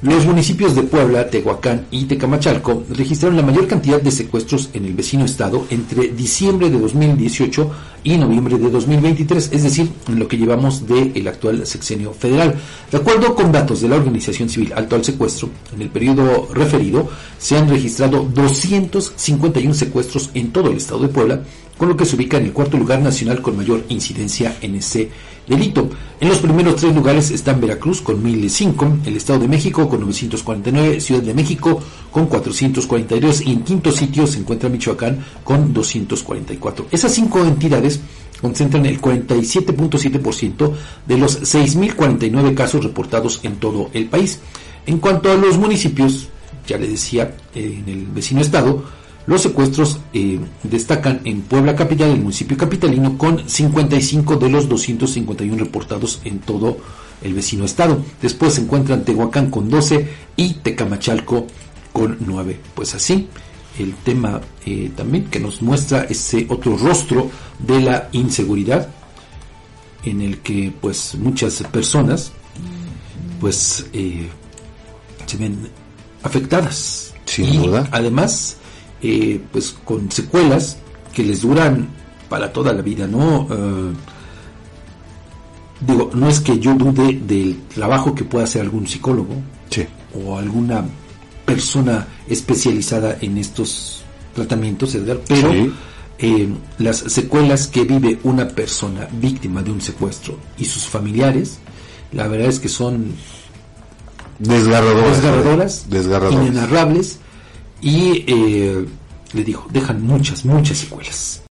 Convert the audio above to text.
Los municipios de Puebla, Tehuacán y Tecamachalco registraron la mayor cantidad de secuestros en el vecino estado entre diciembre de 2018 y noviembre de 2023, es decir, en lo que llevamos del actual sexenio federal. De acuerdo con datos de la organización civil Alto al Secuestro, en el periodo referido se han registrado 251 secuestros en todo el estado de Puebla, con lo que se ubica en el cuarto lugar nacional con mayor incidencia en ese delito. En los primeros tres lugares están Veracruz con 1005, el Estado de México con 949, Ciudad de México con 442 y en quinto sitio se encuentra Michoacán con 244. Esas cinco entidades concentran el 47.7% de los 6.049 casos reportados en todo el país. En cuanto a los municipios, ya le decía, en el vecino estado, los secuestros eh, destacan en Puebla Capital, el municipio capitalino, con 55 de los 251 reportados en todo el vecino estado. Después se encuentran Tehuacán con 12 y Tecamachalco con 9. Pues así, el tema eh, también que nos muestra ese otro rostro de la inseguridad en el que pues muchas personas pues eh, se ven afectadas. Sin duda. Además, eh, pues con secuelas que les duran para toda la vida, ¿no? Eh, digo, no es que yo dude del trabajo que pueda hacer algún psicólogo o alguna persona especializada en estos tratamientos, Edgar, pero eh, las secuelas que vive una persona víctima de un secuestro y sus familiares, la verdad es que son desgarradoras, desgarradoras, inenarrables y eh, le digo, dejan muchas, muchas secuelas.